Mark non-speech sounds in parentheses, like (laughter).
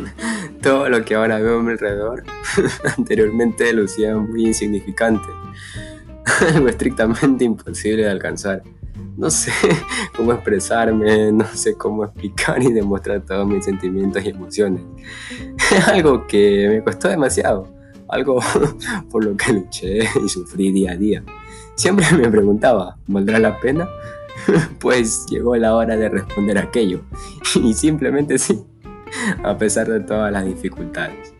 (laughs) Todo lo que ahora veo a mi alrededor (laughs) anteriormente lucía muy insignificante, (laughs) algo estrictamente imposible de alcanzar. No sé cómo expresarme, no sé cómo explicar y demostrar todos mis sentimientos y emociones. algo que me costó demasiado, algo por lo que luché y sufrí día a día. Siempre me preguntaba, ¿valdrá la pena? Pues llegó la hora de responder aquello. Y simplemente sí, (laughs) a pesar de todas las dificultades.